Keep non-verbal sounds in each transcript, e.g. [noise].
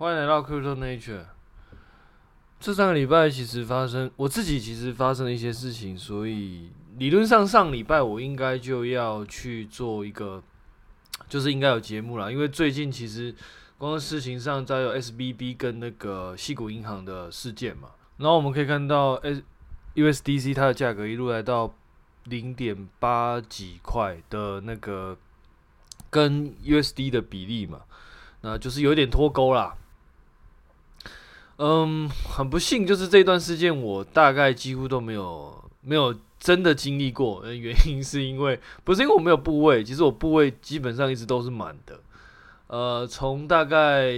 欢迎来到 Crypto Nature。这三个礼拜其实发生，我自己其实发生了一些事情，所以理论上上礼拜我应该就要去做一个，就是应该有节目了。因为最近其实光事情上再有 SBB 跟那个西谷银行的事件嘛，然后我们可以看到 S USDC 它的价格一路来到零点八几块的那个跟 USD 的比例嘛，那就是有点脱钩啦。嗯，很不幸，就是这段事件我大概几乎都没有没有真的经历过。原因是因为不是因为我没有部位，其实我部位基本上一直都是满的。呃，从大概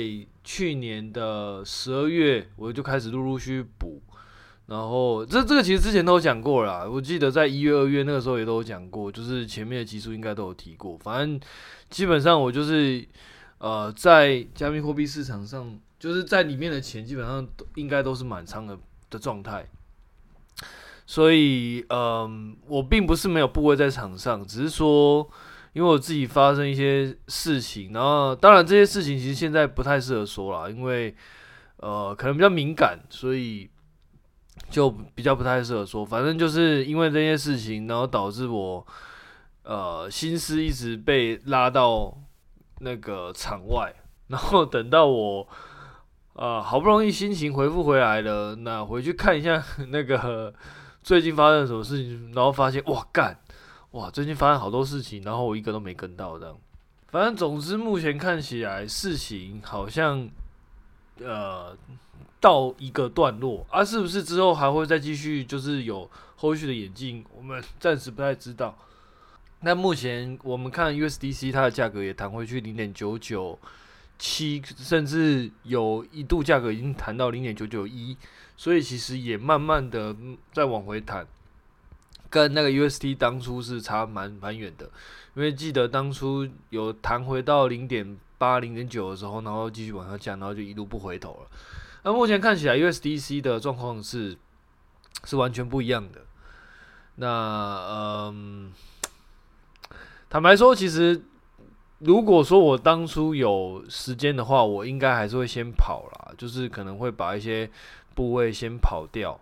去年的十二月我就开始陆陆续续补，然后这这个其实之前都有讲过啦。我记得在一月、二月那个时候也都有讲过，就是前面的集数应该都有提过。反正基本上我就是呃在加密货币市场上。就是在里面的钱基本上都应该都是满仓的的状态，所以嗯，我并不是没有部位在场上，只是说因为我自己发生一些事情，然后当然这些事情其实现在不太适合说了，因为呃可能比较敏感，所以就比较不太适合说。反正就是因为这些事情，然后导致我呃心思一直被拉到那个场外，然后等到我。啊、好不容易心情恢复回来了，那回去看一下 [laughs] 那个 [laughs] 最近发生什么事情，然后发现哇干，哇最近发生好多事情，然后我一个都没跟到这样。反正总之目前看起来事情好像呃到一个段落啊，是不是之后还会再继续就是有后续的演进，我们暂时不太知道。那目前我们看 USDC 它的价格也弹回去零点九九。七，甚至有一度价格已经谈到零点九九一，所以其实也慢慢的在往回弹，跟那个 UST 当初是差蛮蛮远的，因为记得当初有弹回到零点八、零点九的时候，然后继续往下降，然后就一路不回头了。那目前看起来 USDC 的状况是是完全不一样的。那嗯，坦白说，其实。如果说我当初有时间的话，我应该还是会先跑啦，就是可能会把一些部位先跑掉，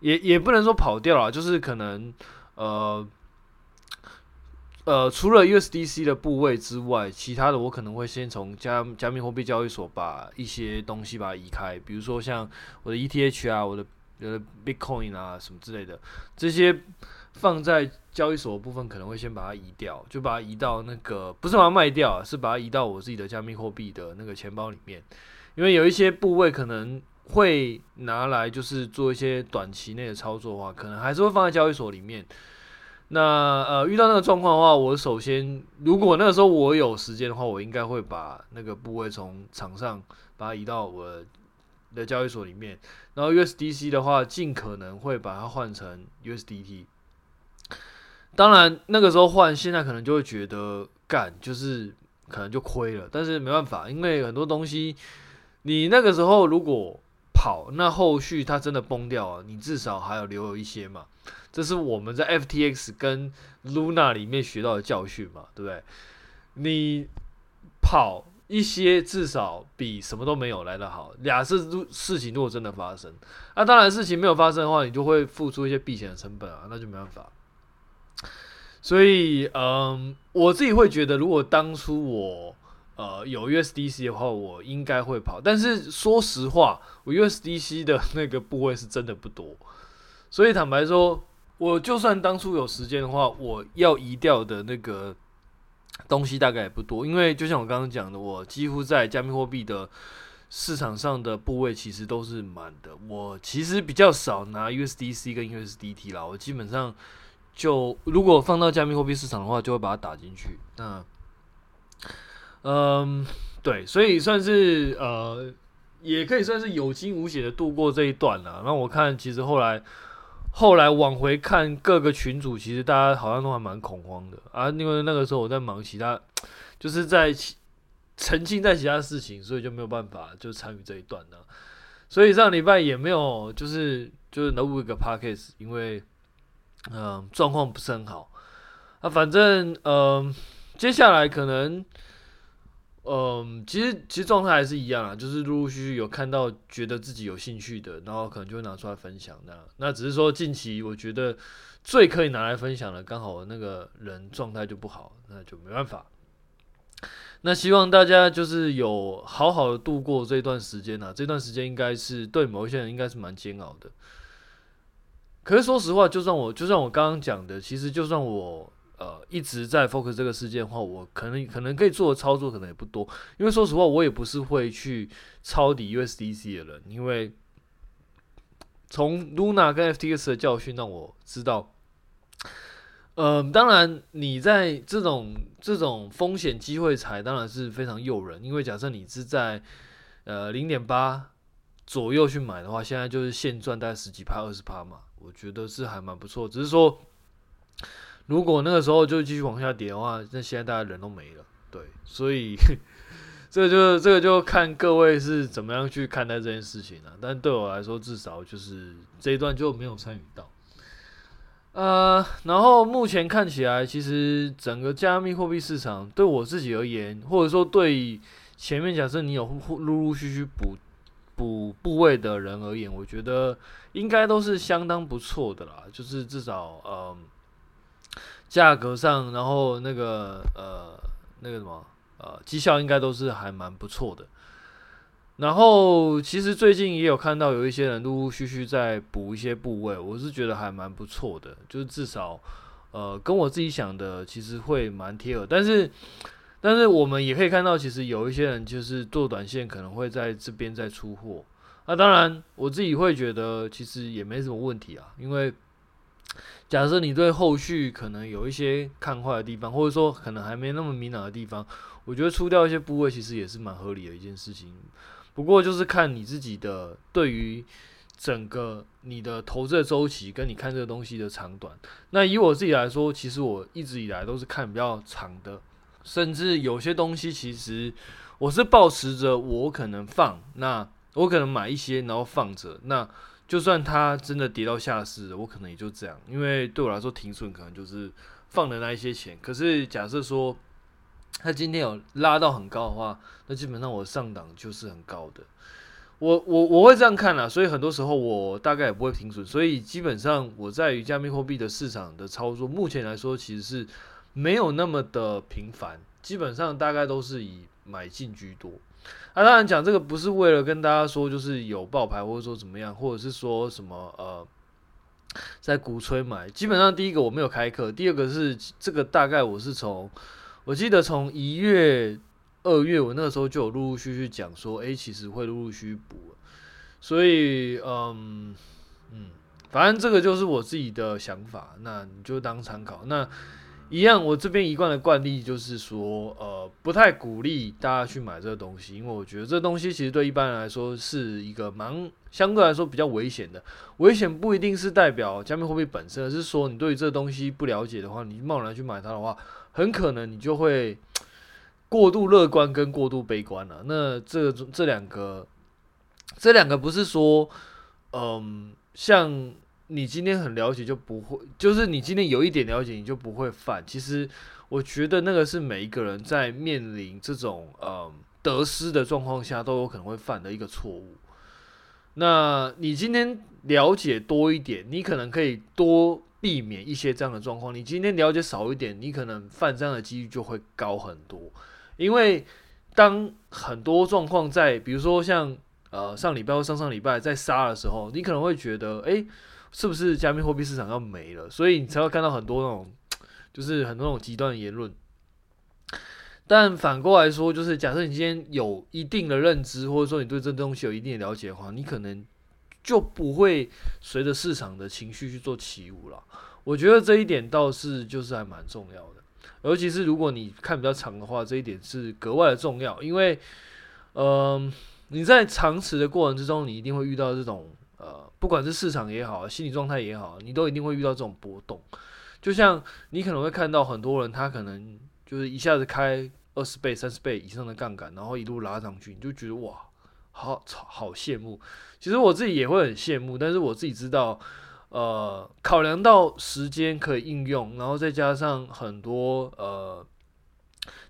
也也不能说跑掉啦，就是可能呃呃，除了 USDC 的部位之外，其他的我可能会先从加加密货币交易所把一些东西把它移开，比如说像我的 ETH 啊，我的我的 Bitcoin 啊什么之类的这些。放在交易所部分可能会先把它移掉，就把它移到那个不是把它卖掉，是把它移到我自己的加密货币的那个钱包里面，因为有一些部位可能会拿来就是做一些短期内的操作的话，可能还是会放在交易所里面。那呃遇到那个状况的话，我首先如果那个时候我有时间的话，我应该会把那个部位从场上把它移到我的交易所里面，然后 USDC 的话，尽可能会把它换成 USDT。当然，那个时候换，现在可能就会觉得干，就是可能就亏了。但是没办法，因为很多东西，你那个时候如果跑，那后续它真的崩掉了，你至少还有留有一些嘛。这是我们在 FTX 跟 Luna 里面学到的教训嘛，对不对？你跑一些，至少比什么都没有来得好。俩是事情如果真的发生，那当然事情没有发生的话，你就会付出一些避险的成本啊，那就没办法。所以，嗯，我自己会觉得，如果当初我呃有 USDC 的话，我应该会跑。但是说实话，我 USDC 的那个部位是真的不多。所以坦白说，我就算当初有时间的话，我要移掉的那个东西大概也不多。因为就像我刚刚讲的，我几乎在加密货币的市场上的部位其实都是满的。我其实比较少拿 USDC 跟 USDT 啦，我基本上。就如果放到加密货币市场的话，就会把它打进去。那，嗯，对，所以算是呃，也可以算是有惊无险的度过这一段了。那我看，其实后来后来往回看各个群组，其实大家好像都还蛮恐慌的啊。因为那个时候我在忙其他，就是在沉浸在其他事情，所以就没有办法就参与这一段了。所以上礼拜也没有，就是就是能录一个 podcast，因为。嗯，状况不是很好。啊，反正嗯，接下来可能嗯，其实其实状态还是一样啊，就是陆陆续续有看到觉得自己有兴趣的，然后可能就会拿出来分享那。那只是说近期我觉得最可以拿来分享的，刚好那个人状态就不好，那就没办法。那希望大家就是有好好的度过这段时间啊，这段时间应该是对某一些人应该是蛮煎熬的。可是说实话，就算我就算我刚刚讲的，其实就算我。呃，一直在 focus 这个事件的话，我可能可能可以做的操作可能也不多，因为说实话，我也不是会去抄底 USDC 的人，因为从 Luna 跟 FTX 的教训让我知道，呃，当然你在这种这种风险机会财当然是非常诱人，因为假设你是在呃零点八左右去买的话，现在就是现赚大概十几趴、二十趴嘛，我觉得是还蛮不错，只是说。如果那个时候就继续往下跌的话，那现在大家人都没了，对，所以 [laughs] 这个就这个就看各位是怎么样去看待这件事情了。但对我来说，至少就是这一段就没有参与到。呃，然后目前看起来，其实整个加密货币市场对我自己而言，或者说对前面假设你有陆陆续续补补部位的人而言，我觉得应该都是相当不错的啦，就是至少呃。价格上，然后那个呃，那个什么呃，绩效应该都是还蛮不错的。然后其实最近也有看到有一些人陆陆续续在补一些部位，我是觉得还蛮不错的，就是至少呃跟我自己想的其实会蛮贴合。但是但是我们也可以看到，其实有一些人就是做短线可能会在这边再出货。那当然我自己会觉得其实也没什么问题啊，因为。假设你对后续可能有一些看坏的地方，或者说可能还没那么明朗的地方，我觉得出掉一些部位其实也是蛮合理的一件事情。不过就是看你自己的对于整个你的投资的周期跟你看这个东西的长短。那以我自己来说，其实我一直以来都是看比较长的，甚至有些东西其实我是保持着我可能放，那我可能买一些然后放着那。就算它真的跌到下市，我可能也就这样，因为对我来说停损可能就是放的那一些钱。可是假设说它今天有拉到很高的话，那基本上我上档就是很高的。我我我会这样看啦，所以很多时候我大概也不会停损。所以基本上我在于加密货币的市场的操作，目前来说其实是没有那么的频繁，基本上大概都是以买进居多。啊，当然讲这个不是为了跟大家说，就是有爆牌或者说怎么样，或者是说什么呃，在鼓吹买。基本上第一个我没有开课，第二个是这个大概我是从，我记得从一月、二月，我那个时候就有陆陆续续讲说，哎，其实会陆陆续续补。所以嗯嗯，反正这个就是我自己的想法，那你就当参考。那。一样，我这边一贯的惯例就是说，呃，不太鼓励大家去买这个东西，因为我觉得这东西其实对一般人来说是一个蛮相对来说比较危险的。危险不一定是代表加密货币本身，而是说你对于这东西不了解的话，你贸然去买它的话，很可能你就会过度乐观跟过度悲观了。那这这两个，这两个不是说，嗯，像。你今天很了解就不会，就是你今天有一点了解你就不会犯。其实我觉得那个是每一个人在面临这种呃得失的状况下都有可能会犯的一个错误。那你今天了解多一点，你可能可以多避免一些这样的状况。你今天了解少一点，你可能犯这样的几率就会高很多。因为当很多状况在，比如说像呃上礼拜或上上礼拜在杀的时候，你可能会觉得，诶。是不是加密货币市场要没了？所以你才会看到很多那种，[tsk] 就是很多那种极端的言论。但反过来说，就是假设你今天有一定的认知，或者说你对这东西有一定的了解的话，你可能就不会随着市场的情绪去做起舞了。我觉得这一点倒是就是还蛮重要的，尤其是如果你看比较长的话，这一点是格外的重要，因为，嗯、呃，你在长持的过程之中，你一定会遇到这种。不管是市场也好，心理状态也好，你都一定会遇到这种波动。就像你可能会看到很多人，他可能就是一下子开二十倍、三十倍以上的杠杆，然后一路拉上去，你就觉得哇，好好羡慕。其实我自己也会很羡慕，但是我自己知道，呃，考量到时间可以应用，然后再加上很多呃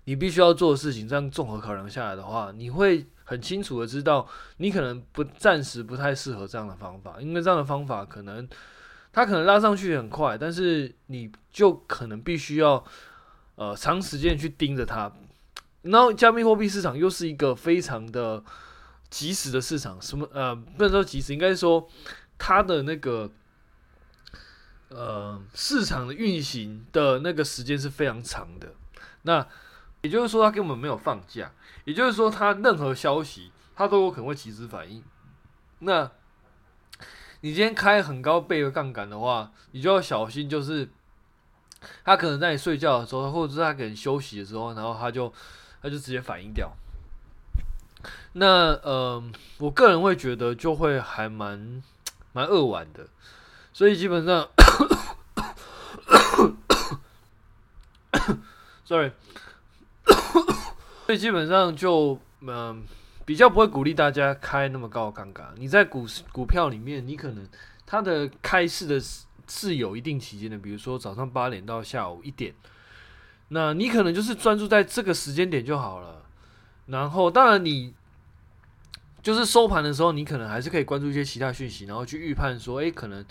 你必须要做的事情，这样综合考量下来的话，你会很清楚的知道，你可能不暂时不太适合这样的方法，因为这样的方法可能它可能拉上去很快，但是你就可能必须要呃长时间去盯着它。然后加密货币市场又是一个非常的及时的市场，什么呃不能说及时，应该说它的那个。呃，市场的运行的那个时间是非常长的，那也就是说，他根本没有放假，也就是说，他任何消息他都有可能会及时反应。那你今天开很高倍的杠杆的话，你就要小心，就是他可能在你睡觉的时候，或者是他可能休息的时候，然后他就他就直接反应掉。那呃，我个人会觉得就会还蛮蛮扼腕的。所以基本上，sorry，[laughs] 所以基本上就嗯、比较不会鼓励大家开那么高的杠杆。你在股股票里面，你可能它的开市的是有一定期间的，比如说早上八点到下午一点，那你可能就是专注在这个时间点就好了。然后，当然你就是收盘的时候，你可能还是可以关注一些其他讯息，然后去预判说，诶，可能。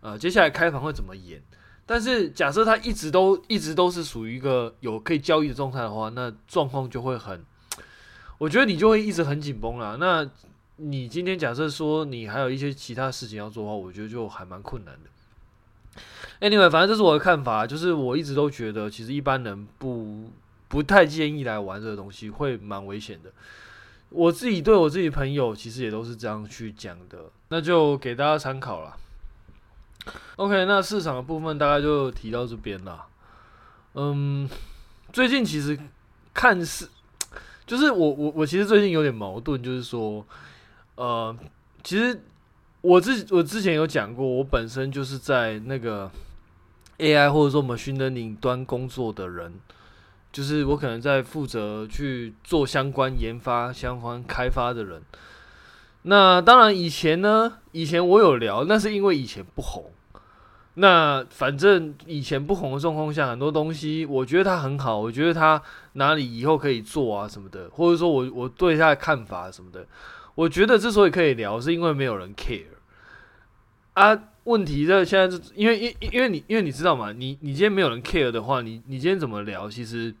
呃，接下来开盘会怎么演？但是假设它一直都一直都是属于一个有可以交易的状态的话，那状况就会很，[tsk] 我觉得你就会一直很紧绷了。那你今天假设说你还有一些其他事情要做的话，我觉得就还蛮困难的。Anyway，反正这是我的看法，就是我一直都觉得，其实一般人不不太建议来玩这个东西，会蛮危险的。我自己对我自己朋友其实也都是这样去讲的，那就给大家参考了。OK，那市场的部分大概就提到这边了。嗯，最近其实看似，就是我我我其实最近有点矛盾，就是说，呃，其实我之我之前有讲过，我本身就是在那个 AI 或者说 machine learning 端工作的人，就是我可能在负责去做相关研发、相关开发的人。那当然，以前呢，以前我有聊，那是因为以前不红。那反正以前不红的状况下，很多东西我觉得它很好，我觉得它哪里以后可以做啊什么的，或者说我我对它的看法什么的，我觉得之所以可以聊，是因为没有人 care 啊。问题在现在因为因因为你因为你知道嘛，你你今天没有人 care 的话，你你今天怎么聊，其实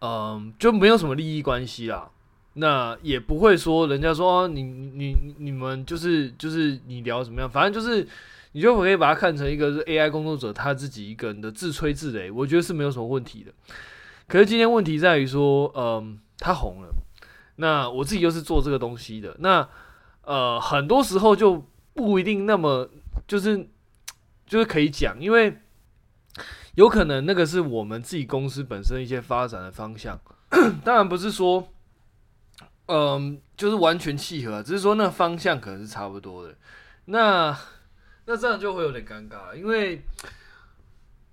嗯就没有什么利益关系啦。那也不会说人家说、你你你们就是就是你聊怎么样，反正就是。你就可以把它看成一个是 AI 工作者他自己一个人的自吹自擂，我觉得是没有什么问题的。可是今天问题在于说，嗯，他红了，那我自己又是做这个东西的，那呃，很多时候就不一定那么就是就是可以讲，因为有可能那个是我们自己公司本身一些发展的方向，[coughs] 当然不是说嗯就是完全契合，只是说那方向可能是差不多的。那那这样就会有点尴尬，因为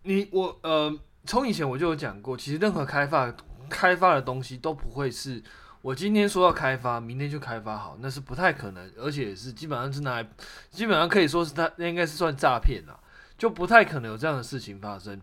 你我呃，从以前我就有讲过，其实任何开发开发的东西都不会是我今天说要开发，明天就开发好，那是不太可能，而且是基本上是拿来，基本上可以说是它那应该是算诈骗啦，就不太可能有这样的事情发生。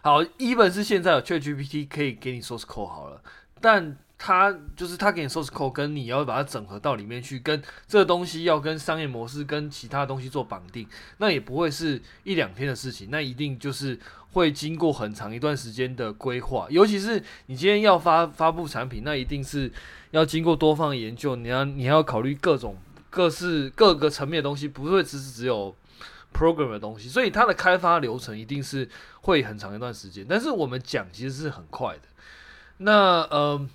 好，even 是现在有 ChatGPT 可以给你 source code 好了，但。他就是他给你 source code，跟你要把它整合到里面去，跟这个东西要跟商业模式跟其他东西做绑定，那也不会是一两天的事情，那一定就是会经过很长一段时间的规划。尤其是你今天要发发布产品，那一定是要经过多方研究，你要你要考虑各种各式各个层面的东西，不会只是只有 program 的东西，所以它的开发流程一定是会很长一段时间。但是我们讲其实是很快的，那呃。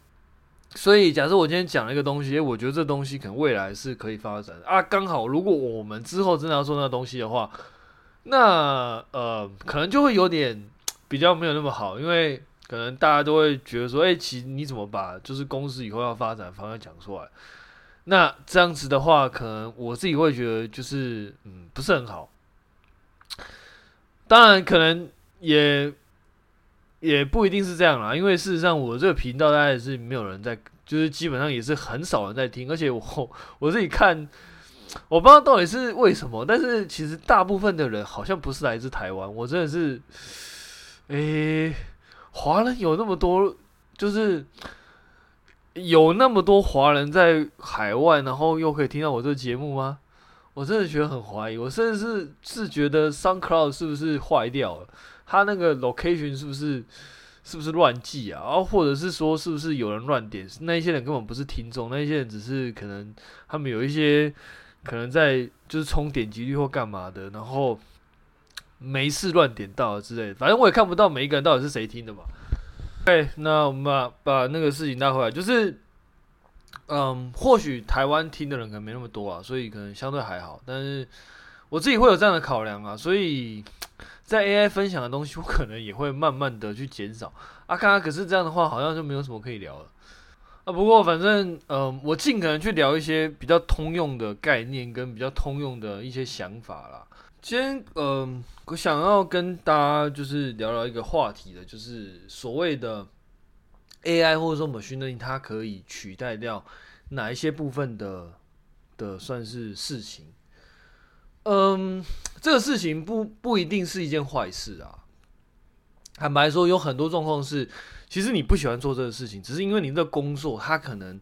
所以，假设我今天讲了一个东西，我觉得这东西可能未来是可以发展的啊。刚好，如果我们之后真的要做那东西的话，那呃，可能就会有点比较没有那么好，因为可能大家都会觉得说，哎，其实你怎么把就是公司以后要发展方向讲出来？那这样子的话，可能我自己会觉得就是嗯，不是很好。当然，可能也。也不一定是这样啦，因为事实上我这个频道大概是没有人在，就是基本上也是很少人在听，而且我我自己看，我不知道到底是为什么，但是其实大部分的人好像不是来自台湾，我真的是，诶、华人有那么多，就是有那么多华人在海外，然后又可以听到我这个节目吗？我真的觉得很怀疑，我甚至是是觉得 SoundCloud 是不是坏掉了？他那个 location 是不是是不是乱记啊？然后或者是说是不是有人乱点？那一些人根本不是听众，那一些人只是可能他们有一些可能在就是冲点击率或干嘛的，然后没事乱点到之类的。反正我也看不到每一个人到底是谁听的嘛。对，那我们把把那个事情带回来，就是。嗯，或许台湾听的人可能没那么多啊，所以可能相对还好。但是我自己会有这样的考量啊，所以在 AI 分享的东西，我可能也会慢慢的去减少。啊，看啊，可是这样的话，好像就没有什么可以聊了。啊，不过反正，嗯，我尽可能去聊一些比较通用的概念跟比较通用的一些想法啦。今天，嗯，我想要跟大家就是聊聊一个话题的，就是所谓的。AI 或者说 machine 它可以取代掉哪一些部分的的算是事情？嗯，这个事情不不一定是一件坏事啊。坦白说，有很多状况是，其实你不喜欢做这个事情，只是因为你这工作，它可能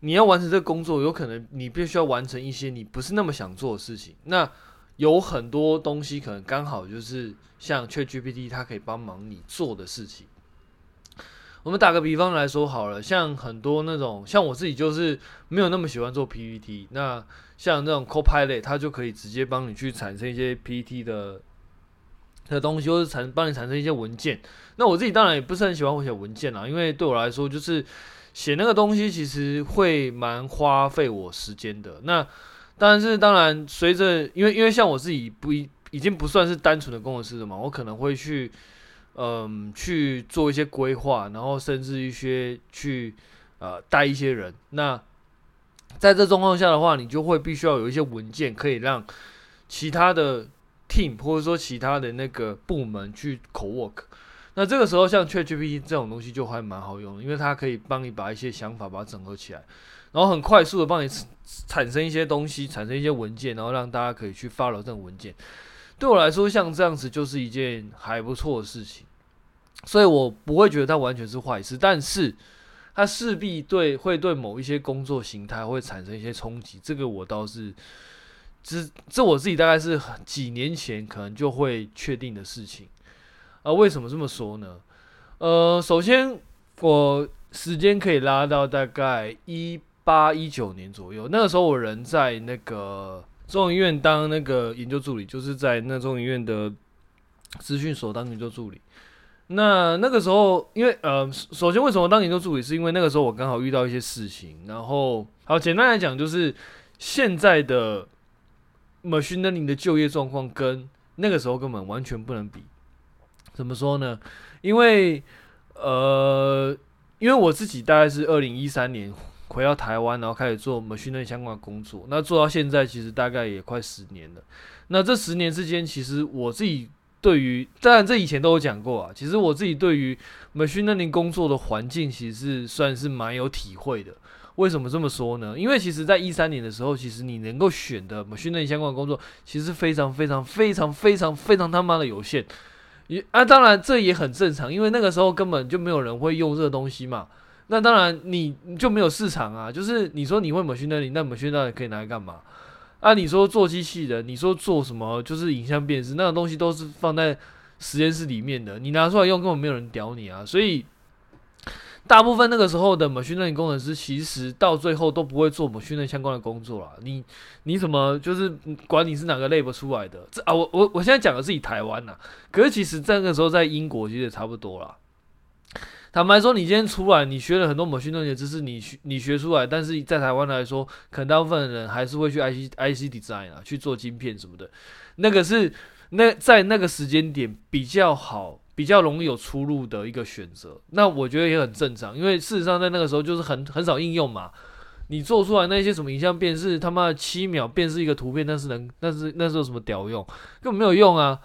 你要完成这个工作，有可能你必须要完成一些你不是那么想做的事情。那有很多东西可能刚好就是像 ChatGPT，它可以帮忙你做的事情。我们打个比方来说好了，像很多那种，像我自己就是没有那么喜欢做 PPT，那像那种 Copilot，它就可以直接帮你去产生一些 PPT 的的东西，或是产帮你产生一些文件。那我自己当然也不是很喜欢我写文件啦，因为对我来说，就是写那个东西其实会蛮花费我时间的。那但是当然，随着因为因为像我自己不已已经不算是单纯的工程师了嘛，我可能会去。嗯，去做一些规划，然后甚至一些去呃带一些人。那在这状况下的话，你就会必须要有一些文件，可以让其他的 team 或者说其他的那个部门去 co-work。那这个时候，像 ChatGPT 这种东西就还蛮好用的，因为它可以帮你把一些想法把它整合起来，然后很快速的帮你产生一些东西，产生一些文件，然后让大家可以去 follow 这种文件。对我来说，像这样子就是一件还不错的事情。所以我不会觉得它完全是坏事，但是它势必对会对某一些工作形态会产生一些冲击。这个我倒是，这这我自己大概是几年前可能就会确定的事情。啊，为什么这么说呢？呃，首先我时间可以拉到大概一八一九年左右，那个时候我人在那个中医院当那个研究助理，就是在那中医院的资讯所当研究助理。那那个时候，因为呃，首先为什么当研究助理，是因为那个时候我刚好遇到一些事情。然后，好，简单来讲，就是现在的 machine learning 的就业状况跟那个时候根本完全不能比。怎么说呢？因为呃，因为我自己大概是二零一三年回到台湾，然后开始做 machine learning 相关的工作。那做到现在，其实大概也快十年了。那这十年之间，其实我自己。对于，当然这以前都有讲过啊。其实我自己对于 machine learning 工作的环境，其实是算是蛮有体会的。为什么这么说呢？因为其实在一三年的时候，其实你能够选的 machine 相关的工作，其实非常非常非常非常非常他妈的有限。也啊，当然这也很正常，因为那个时候根本就没有人会用这个东西嘛。那当然你就没有市场啊。就是你说你会 machine learning，那 machine learning 可以拿来干嘛？啊，你说做机器人，你说做什么？就是影像辨识，那个东西都是放在实验室里面的，你拿出来用根本没有人屌你啊！所以，大部分那个时候的 machine learning 工程师，其实到最后都不会做 machine learning 相关的工作啦。你你怎么就是管你是哪个 lab 出来的？这啊，我我我现在讲的是以台湾呐，可是其实在那个时候在英国其实也差不多啦。坦白说，你今天出来，你学了很多 machine learning 的知识，你学你学出来，但是在台湾来说，可能大部分的人还是会去 IC IC design 啊，去做晶片什么的。那个是那在那个时间点比较好、比较容易有出路的一个选择。那我觉得也很正常，因为事实上在那个时候就是很很少应用嘛。你做出来那些什么影像辨识，他妈的七秒辨识一个图片，那是能那是那是有什么屌用？根本没有用啊！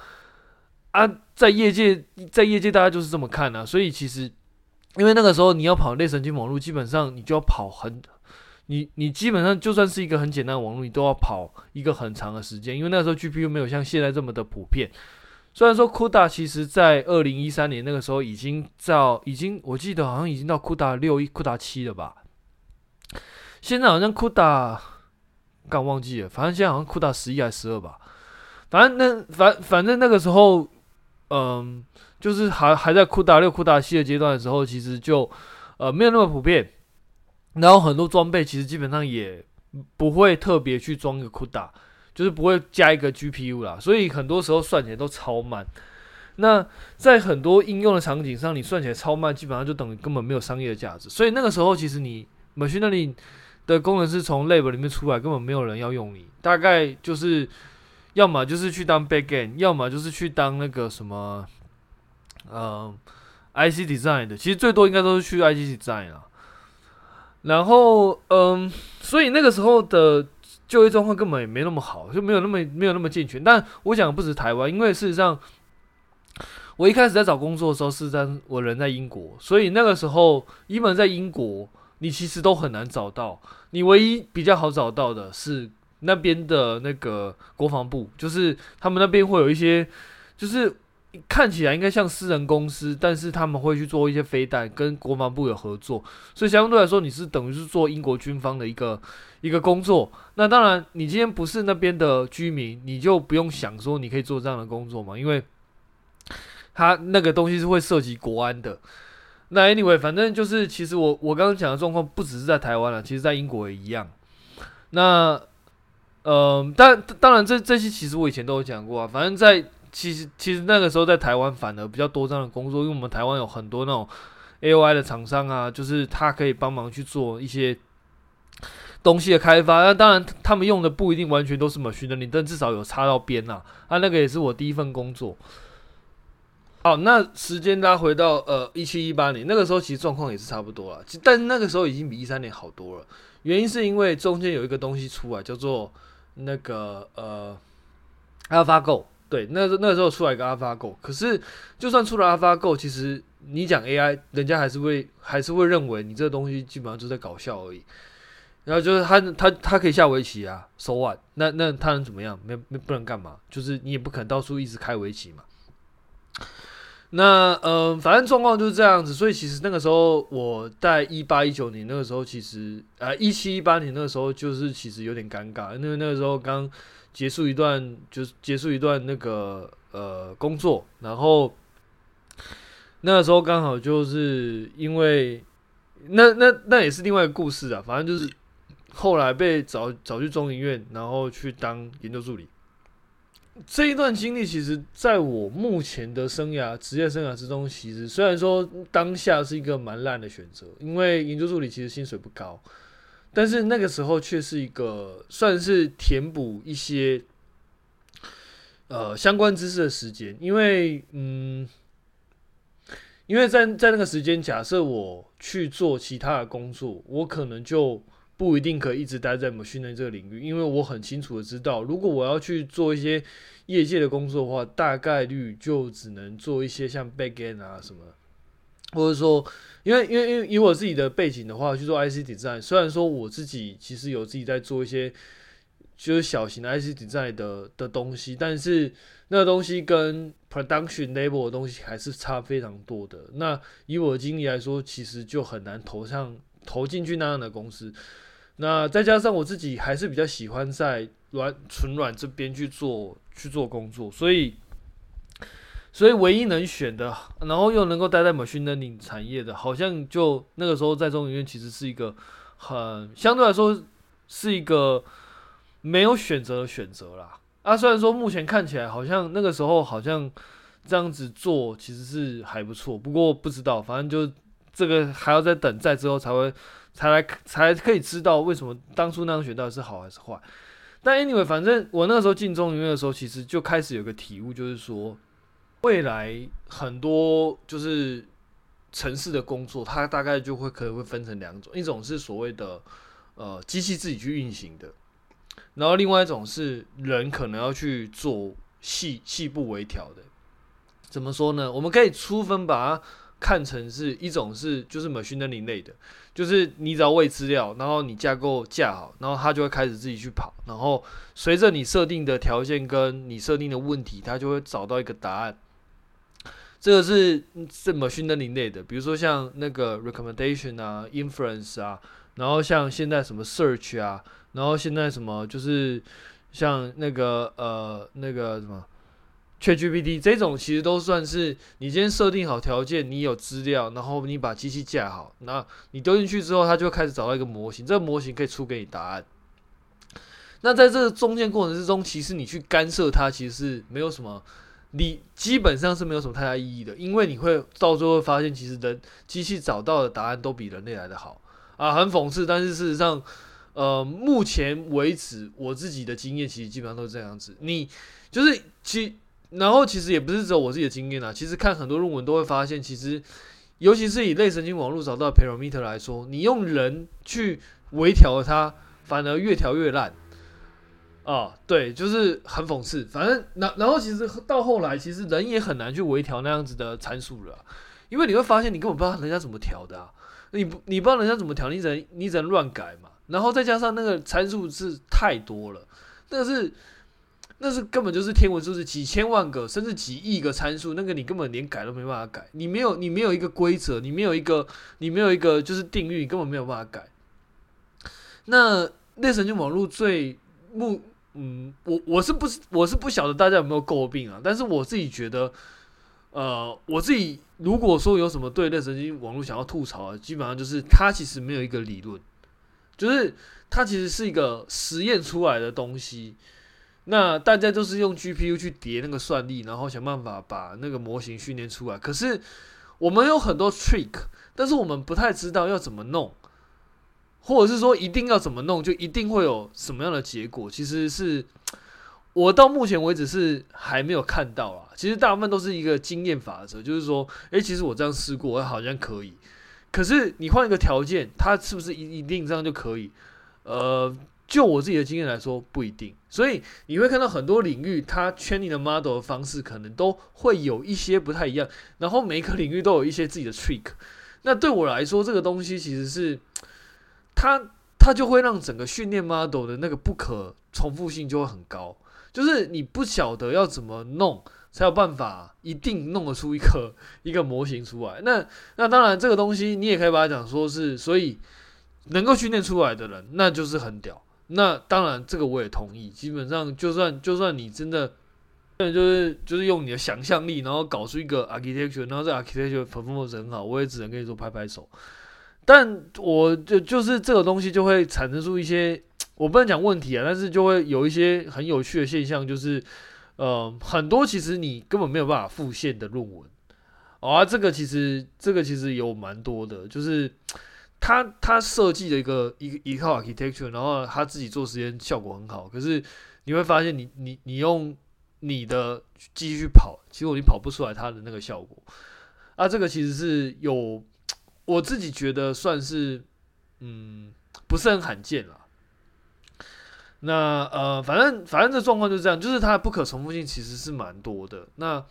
啊，在业界在业界大家就是这么看啊，所以其实。因为那个时候你要跑类神经网络，基本上你就要跑很，你你基本上就算是一个很简单的网络，你都要跑一个很长的时间。因为那个时候 GPU 没有像现在这么的普遍，虽然说 CUDA 其实在二零一三年那个时候已经到，已经我记得好像已经到 CUDA 六、CUDA 七了吧。现在好像 CUDA 刚忘记了，反正现在好像 CUDA 十一还是十二吧。反正那反反正那个时候，嗯，就是还还在 CUDA 六、CUDA 七的阶段的时候，其实就呃没有那么普遍。然后很多装备其实基本上也不会特别去装一个 CUDA。就是不会加一个 GPU 啦，所以很多时候算起来都超慢。那在很多应用的场景上，你算起来超慢，基本上就等于根本没有商业的价值。所以那个时候，其实你 machine learning 的工程师从 lab 里面出来，根本没有人要用你。大概就是要么就是去当 backend，要么就是去当那个什么，呃，IC design 的。其实最多应该都是去 IC design 啦。然后，嗯，所以那个时候的。就业状况根本也没那么好，就没有那么没有那么健全。但我讲的不止台湾，因为事实上，我一开始在找工作的时候，是在我人在英国，所以那个时候，一门在英国，你其实都很难找到。你唯一比较好找到的是那边的那个国防部，就是他们那边会有一些，就是。看起来应该像私人公司，但是他们会去做一些飞弹，跟国防部有合作，所以相对来说，你是等于是做英国军方的一个一个工作。那当然，你今天不是那边的居民，你就不用想说你可以做这样的工作嘛，因为他那个东西是会涉及国安的。那 anyway，反正就是，其实我我刚刚讲的状况不只是在台湾了，其实在英国也一样。那，呃，但当然这这些其实我以前都有讲过啊，反正在。其实，其实那个时候在台湾反而比较多这样的工作，因为我们台湾有很多那种 AOI 的厂商啊，就是他可以帮忙去做一些东西的开发。那当然，他们用的不一定完全都是 machine learning，但至少有插到边呐。啊，那个也是我第一份工作。好，那时间拉回到呃一七一八年，那个时候其实状况也是差不多了，但那个时候已经比一三年好多了。原因是因为中间有一个东西出来，叫做那个呃 AlphaGo。对，那那时候出来一个 AlphaGo，可是就算出了 AlphaGo，其实你讲 AI，人家还是会还是会认为你这个东西基本上就在搞笑而已。然后就是他他他可以下围棋啊，So what？那那他能怎么样？没没不能干嘛？就是你也不可能到处一直开围棋嘛。那嗯、反正状况就是这样子。所以其实那个时候我在一八一九年那个时候，其实呃一七一八年那个时候就是其实有点尴尬，因为那个时候刚。结束一段就是结束一段那个呃工作，然后那个时候刚好就是因为那那那也是另外一个故事啊，反正就是后来被找找去中研院，然后去当研究助理。这一段经历其实在我目前的生涯职业生涯之中，其实虽然说当下是一个蛮烂的选择，因为研究助理其实薪水不高。但是那个时候却是一个算是填补一些呃相关知识的时间，因为嗯，因为在在那个时间，假设我去做其他的工作，我可能就不一定可以一直待在 machine 这个领域，因为我很清楚的知道，如果我要去做一些业界的工作的话，大概率就只能做一些像 backend 啊什么，或者说。因为因为因为以我自己的背景的话，去做 IC 顶站虽然说我自己其实有自己在做一些就是小型的 IC 顶站的的东西，但是那个东西跟 production level 的东西还是差非常多的。那以我的经历来说，其实就很难投上投进去那样的公司。那再加上我自己还是比较喜欢在软纯软这边去做去做工作，所以。所以唯一能选的，然后又能够待在 machine learning 产业的，好像就那个时候在中研院其实是一个很相对来说是一个没有选择的选择啦。啊，虽然说目前看起来好像那个时候好像这样子做其实是还不错，不过不知道，反正就这个还要再等再之后才会才来才可以知道为什么当初那样选到底是好还是坏。但 anyway，反正我那个时候进中研院的时候，其实就开始有个体悟，就是说。未来很多就是城市的工作，它大概就会可能会分成两种，一种是所谓的呃机器自己去运行的，然后另外一种是人可能要去做细细部微调的。怎么说呢？我们可以粗分把它看成是一种是就是 machine learning 类的，就是你只要喂资料，然后你架构架好，然后它就会开始自己去跑，然后随着你设定的条件跟你设定的问题，它就会找到一个答案。这个是是 machine learning 类的，比如说像那个 recommendation 啊，inference 啊，然后像现在什么 search 啊，然后现在什么就是像那个呃那个什么 ChatGPT 这种，其实都算是你今天设定好条件，你有资料，然后你把机器架好，那你丢进去之后，它就开始找到一个模型，这个模型可以出给你答案。那在这个中间过程之中，其实你去干涉它，其实是没有什么。你基本上是没有什么太大意义的，因为你会到最后发现，其实人机器找到的答案都比人类来的好啊，很讽刺。但是事实上，呃，目前为止我自己的经验其实基本上都是这样子。你就是其，然后其实也不是只有我自己的经验啊，其实看很多论文都会发现，其实尤其是以类神经网络找到的 parameter 来说，你用人去微调它，反而越调越烂。啊，对，就是很讽刺。反正，然然后其实到后来，其实人也很难去微调那样子的参数了，因为你会发现你根本不知道人家怎么调的啊。你不，你不知道人家怎么调，你只能你只能乱改嘛。然后再加上那个参数是太多了，那是那是根本就是天文数字，几千万个甚至几亿个参数，那个你根本连改都没办法改。你没有你没有一个规则，你没有一个你没有一个就是定律，你根本没有办法改。那类神经网络最目。嗯，我我是不是我是不晓得大家有没有诟病啊？但是我自己觉得，呃，我自己如果说有什么对类神经网络想要吐槽的，基本上就是它其实没有一个理论，就是它其实是一个实验出来的东西。那大家都是用 GPU 去叠那个算力，然后想办法把那个模型训练出来。可是我们有很多 trick，但是我们不太知道要怎么弄。或者是说一定要怎么弄，就一定会有什么样的结果？其实是 [tsk] 我到目前为止是还没有看到啊。其实大部分都是一个经验法则，就是说，诶，其实我这样试过，好像可以。可是你换一个条件，它是不是一一定这样就可以？呃，就我自己的经验来说，不一定。所以你会看到很多领域，它 training 的 model 的方式可能都会有一些不太一样。然后每一个领域都有一些自己的 trick。那对我来说，这个东西其实是。它它就会让整个训练 model 的那个不可重复性就会很高，就是你不晓得要怎么弄才有办法一定弄得出一个一个模型出来。那那当然这个东西你也可以把它讲说是，所以能够训练出来的人那就是很屌。那当然这个我也同意，基本上就算就算你真的就是就是用你的想象力，然后搞出一个 architecture，然后这 architecture performance 很好，我也只能跟你说拍拍手。但我就就是这个东西就会产生出一些，[tsk] 我不能讲问题啊，但是就会有一些很有趣的现象，就是呃，很多其实你根本没有办法复现的论文，啊，这个其实这个其实有蛮多的，就是 [tsk] 他他设计的一个一一套 architecture，然后他自己做实验效果很好，可是你会发现你你你用你的机器去跑，其实你跑不出来它的那个效果，啊，这个其实是有。我自己觉得算是，嗯，不是很罕见了。那呃，反正反正这状况就是这样，就是它的不可重复性其实是蛮多的。那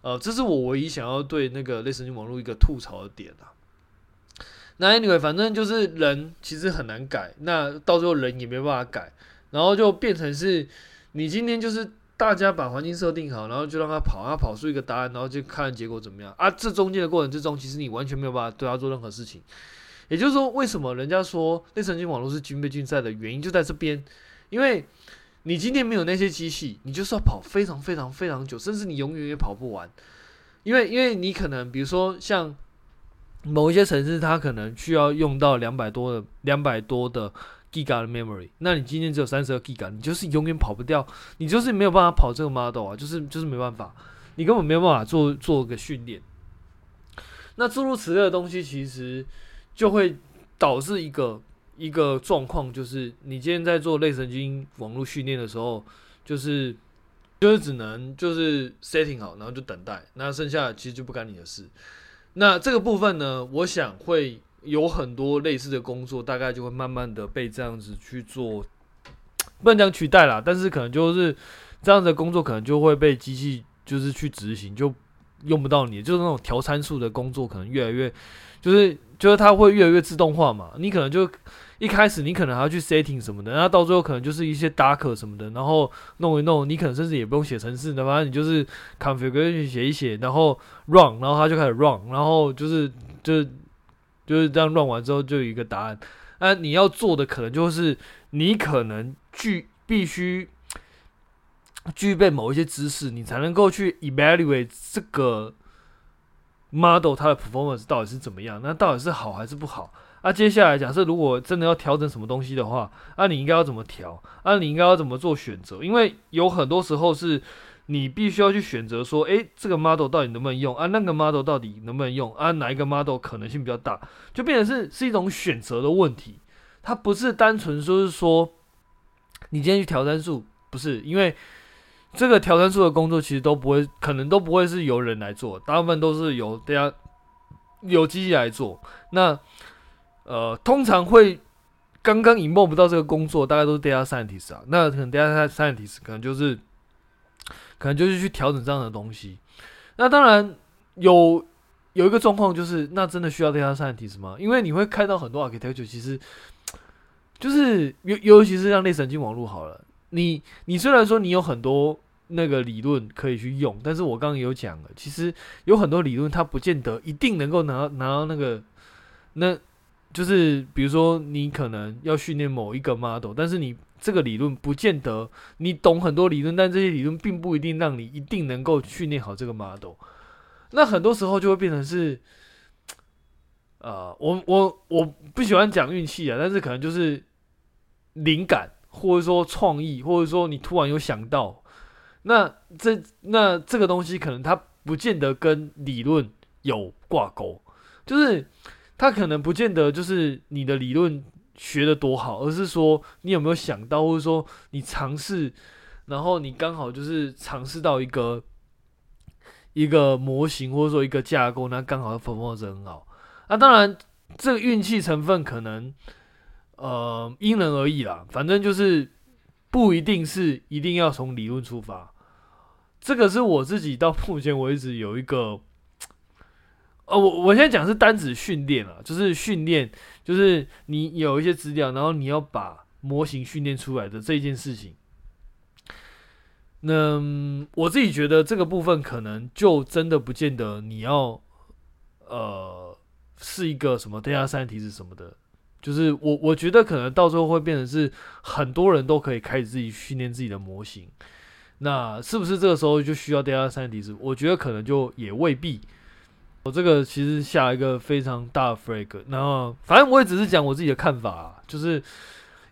呃，这是我唯一想要对那个类神经网络一个吐槽的点啊。那 anyway，反正就是人其实很难改，那到最后人也没办法改，然后就变成是你今天就是。大家把环境设定好，然后就让它跑，它跑出一个答案，然后就看结果怎么样啊？这中间的过程之中，其实你完全没有办法对它做任何事情。也就是说，为什么人家说类神经网络是军备竞赛的原因就在这边？因为你今天没有那些机器，你就是要跑非常非常非常久，甚至你永远也跑不完。因为，因为你可能比如说像某一些城市，它可能需要用到两百多的两百多的。Giga 的 memory，那你今天只有三十二 Giga，你就是永远跑不掉，你就是没有办法跑这个 model 啊，就是就是没办法，你根本没有办法做做个训练。那诸如此类的东西，其实就会导致一个一个状况，就是你今天在做类神经网络训练的时候，就是就是只能就是 setting 好，然后就等待，那剩下的其实就不干你的事。那这个部分呢，我想会。有很多类似的工作，大概就会慢慢的被这样子去做，[tsk] 不能讲取代啦，但是可能就是这样的工作，可能就会被机器就是去执行，就用不到你，就是那种调参数的工作可能越来越，就是就是它会越来越自动化嘛。你可能就一开始你可能还要去 setting 什么的，然后到最后可能就是一些 Docker 什么的，然后弄一弄，你可能甚至也不用写程式，那反正你就是 configuration 写一写，然后 run，然后它就开始 run，然后就是就就是这样乱完之后就有一个答案。那你要做的可能就是你可能具必须。具备某一些知识，你才能够去 evaluate 这个 model 它的 performance 到底是怎么样，那到底是好还是不好？那、啊、接下来假设如果真的要调整什么东西的话，那、啊、你应该要怎么调？那、啊、你应该要怎么做选择？因为有很多时候是你必须要去选择说，诶、这个 model 到底能不能用？啊，那个 model 到底能不能用？啊，哪一个 model 可能性比较大？就变成是是一种选择的问题，它不是单纯说是说你今天去调参数，不是因为。这个调参数的工作其实都不会，可能都不会是由人来做，大部分都是由大家由机器来做。那呃，通常会刚刚 involve 到这个工作，大概都是 data scientist 啊。那可能 data scientist 可能就是可能就是去调整这样的东西。那当然有有一个状况就是，那真的需要 data scientist 吗？因为你会看到很多 architecture，其实就是尤尤其是像类神经网络好了，你你虽然说你有很多。那个理论可以去用，但是我刚刚有讲了，其实有很多理论它不见得一定能够拿拿到那个，那就是比如说你可能要训练某一个 model，但是你这个理论不见得你懂很多理论，但这些理论并不一定让你一定能够训练好这个 model。那很多时候就会变成是，呃，我我我不喜欢讲运气啊，但是可能就是灵感，或者说创意，或者说你突然有想到。那这那这个东西可能它不见得跟理论有挂钩，就是它可能不见得就是你的理论学得多好，而是说你有没有想到，或者说你尝试，然后你刚好就是尝试到一个一个模型或者说一个架构，那刚好 perform 很好。那当然这个运气成分可能呃因人而异啦，反正就是不一定是一定要从理论出发。这个是我自己到目前为止有一个，呃，我我现在讲是单指训练啊，就是训练，就是你有一些资料，然后你要把模型训练出来的这件事情。那我自己觉得这个部分可能就真的不见得你要，呃，是一个什么 data 三提示什么的，就是我我觉得可能到时候会变成是很多人都可以开始自己训练自己的模型。那是不是这个时候就需要 data 三提示我觉得可能就也未必。我这个其实下一个非常大的 flag，然后反正我也只是讲我自己的看法啊，就是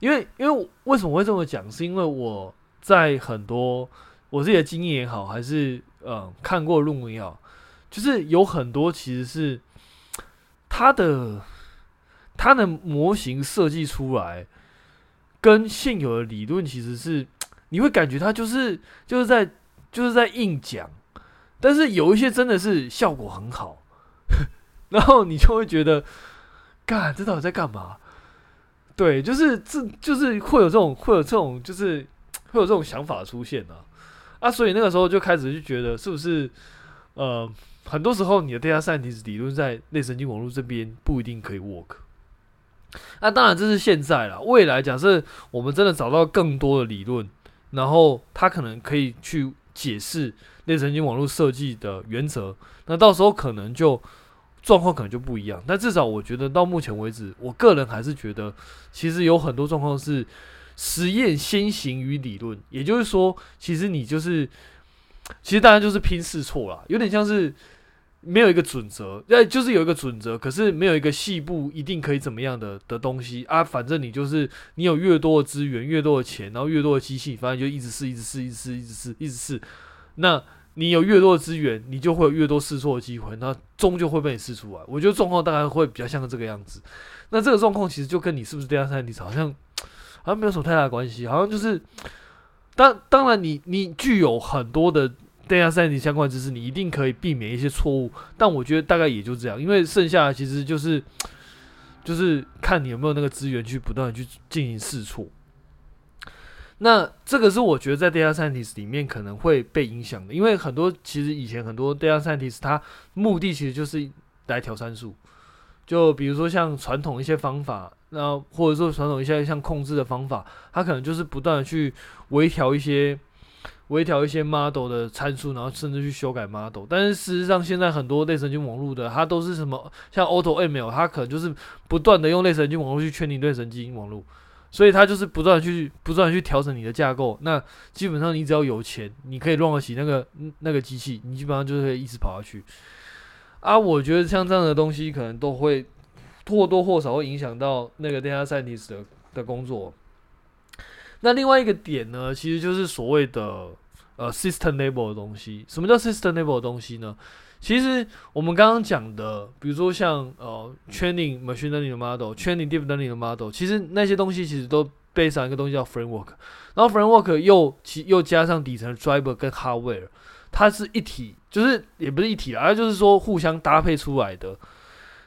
因为因为为什么会这么讲？是因为我在很多我自己的经验也好，还是嗯看过论文也好，就是有很多其实是它的它的模型设计出来跟现有的理论其实是。你会感觉他就是就是在就是在硬讲，但是有一些真的是效果很好，[laughs] 然后你就会觉得，干这到底在干嘛？对，就是这就是会有这种会有这种就是会有这种想法出现啊啊！所以那个时候就开始就觉得，是不是呃，很多时候你的 data scientist 理论在类神经网络这边不一定可以 work。那当然这是现在了，未来假设我们真的找到更多的理论。然后他可能可以去解释类神经网络设计的原则，那到时候可能就状况可能就不一样。但至少我觉得到目前为止，我个人还是觉得，其实有很多状况是实验先行于理论，也就是说，其实你就是，其实大家就是拼试错啦，有点像是。没有一个准则，那，就是有一个准则，可是没有一个细部一定可以怎么样的的东西啊。反正你就是你有越多的资源，越多的钱，然后越多的机器，反正就一直试，一直试，一直试，一直试，一直试。那你有越多的资源，你就会有越多试错的机会，那终究会被你试出来。我觉得状况大概会比较像这个样子。那这个状况其实就跟你是不是 data scientist 好像好像没有什么太大关系，好像就是当当然你你具有很多的。data science 相关知识，你一定可以避免一些错误，但我觉得大概也就这样，因为剩下的其实就是就是看你有没有那个资源去不断的去进行试错。那这个是我觉得在 data scientist 里面可能会被影响的，因为很多其实以前很多 data scientist 它目的其实就是来调参数，就比如说像传统一些方法，那或者说传统一些像控制的方法，它可能就是不断的去微调一些微调一些 model 的参数，然后甚至去修改 model。但是事实上，现在很多类神经网络的它都是什么像 AutoML，它可能就是不断的用类神经网络去圈定类神经网络。所以它就是不断去不断去调整你的架构，那基本上你只要有钱，你可以乱得起那个那个机器，你基本上就是可以一直跑下去。啊，我觉得像这样的东西，可能都会或多或少会影响到那个 data scientist 的的工作。那另外一个点呢，其实就是所谓的呃 system level 的东西。什么叫 system level 的东西呢？其实我们刚刚讲的，比如说像呃 training machine learning 的 model，training deep learning 的 model，其实那些东西其实都背上一个东西叫 framework，然后 framework 又其又加上底层 driver 跟 hardware，它是一体，就是也不是一体啦，而就是说互相搭配出来的。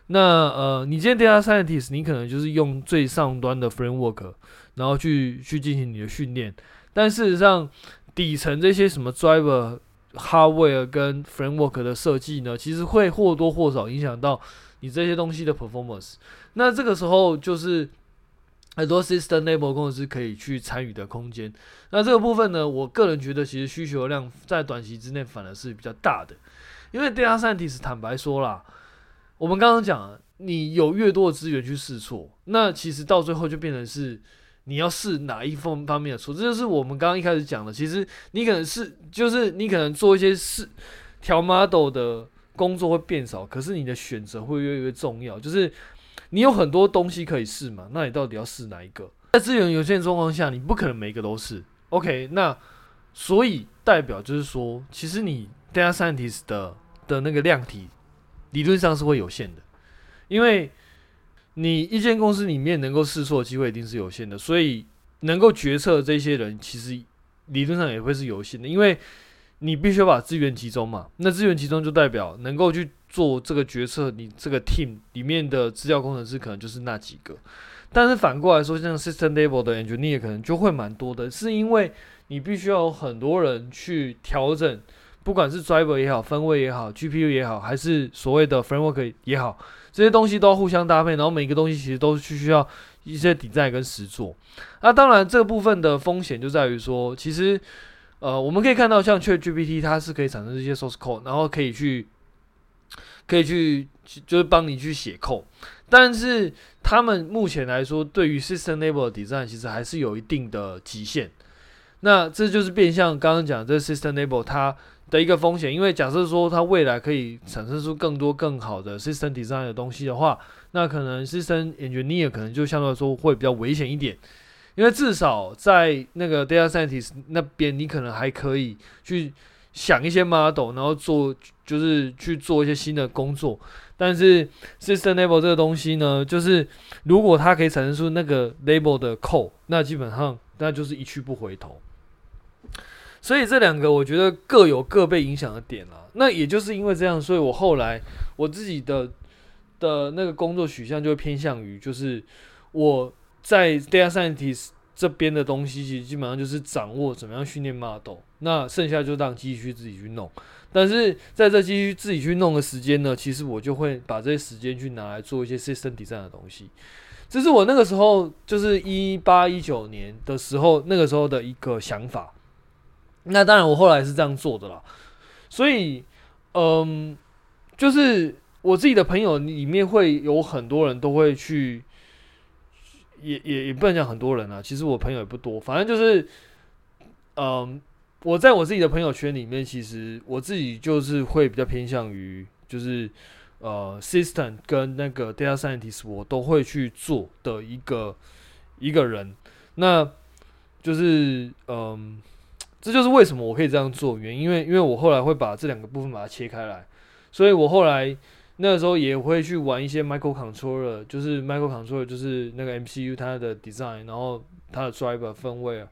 那呃，你今天 data scientist，你可能就是用最上端的 framework，然后去去进行你的训练，但事实上底层这些什么 driver。Hardware 跟 Framework 的设计呢，其实会或多或少影响到你这些东西的 performance。那这个时候就是很多 System Level 公司可以去参与的空间。那这个部分呢，我个人觉得其实需求量在短期之内反而是比较大的。因为 Data Scientist 坦白说啦，我们刚刚讲，你有越多的资源去试错，那其实到最后就变成是。你要试哪一方方面的错？这就是我们刚刚一开始讲的。其实你可能是，就是你可能做一些试调 model 的工作会变少，可是你的选择会越来越重要。就是你有很多东西可以试嘛，那你到底要试哪一个？在资源有限状况下，你不可能每一个都试。OK，那所以代表就是说，其实你 data scientist 的的那个量体理论上是会有限的，因为。你一间公司里面能够试错的机会一定是有限的，所以能够决策这些人其实理论上也会是有限的，因为你必须把资源集中嘛。那资源集中就代表能够去做这个决策，你这个 team 里面的资料工程师可能就是那几个。但是反过来说，像 system level 的 engineer 可能就会蛮多的，是因为你必须要有很多人去调整，不管是 driver 也好，分位也好，GPU 也好，还是所谓的 framework 也好。这些东西都要互相搭配，然后每一个东西其实都是需要一些底站跟实作。那当然，这部分的风险就在于说，其实呃，我们可以看到像 ChatGPT，它是可以产生这些 source code，然后可以去可以去就是帮你去写 code。但是他们目前来说，对于 system level 的 design 其实还是有一定的极限。那这就是变相刚刚讲这 system level 它。的一个风险，因为假设说它未来可以产生出更多更好的 system design 的东西的话，那可能 system engineer 可能就相对来说会比较危险一点，因为至少在那个 data scientist 那边，你可能还可以去想一些 model，然后做就是去做一些新的工作，但是 system level 这个东西呢，就是如果它可以产生出那个 label 的 code，那基本上那就是一去不回头。所以这两个我觉得各有各被影响的点啊。那也就是因为这样，所以我后来我自己的的那个工作取向就会偏向于，就是我在 data scientist 这边的东西，其实基本上就是掌握怎么样训练 model，那剩下就让机器去自己去弄。但是在这机器自己去弄的时间呢，其实我就会把这些时间去拿来做一些 system design 的东西。这是我那个时候就是一八一九年的时候，那个时候的一个想法。那当然，我后来是这样做的啦。所以，嗯，就是我自己的朋友里面会有很多人都会去，也也也不能讲很多人啊。其实我朋友也不多，反正就是，嗯，我在我自己的朋友圈里面，其实我自己就是会比较偏向于，就是呃，system 跟那个 data scientist，我都会去做的一个一个人。那就是，嗯。这就是为什么我可以这样做原因，因为因为我后来会把这两个部分把它切开来，所以我后来那个时候也会去玩一些 microcontroller，就是 microcontroller 就是那个 MCU 它的 design，然后它的 driver 分位啊，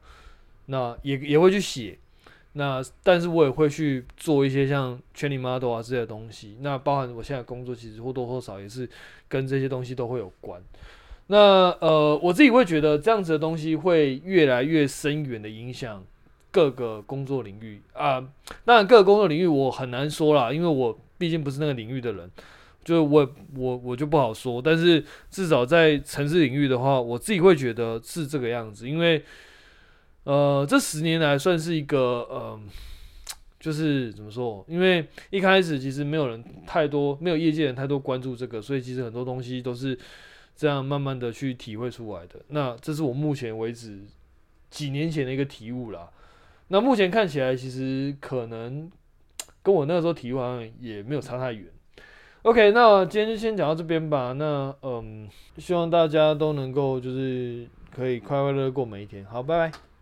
那也也会去写，那但是我也会去做一些像 training model 啊这些东西，那包含我现在工作其实或多或少也是跟这些东西都会有关。那呃，我自己会觉得这样子的东西会越来越深远的影响各个工作领域啊。那，各个工作领域我很难说啦，因为我毕竟不是那个领域的人，就我我我就不好说。但是至少在城市领域的话，我自己会觉得是这个样子，因为呃，这十年来算是一个呃。就是怎么说？因为一开始其实没有人太多，没有业界人太多关注这个，所以其实很多东西都是这样慢慢的去体会出来的。那这是我目前为止几年前的一个体悟啦。那目前看起来，其实可能跟我那个时候体悟好像也没有差太远。OK，那今天就先讲到这边吧。那嗯，希望大家都能够就是可以快快乐乐过每一天。好，拜拜。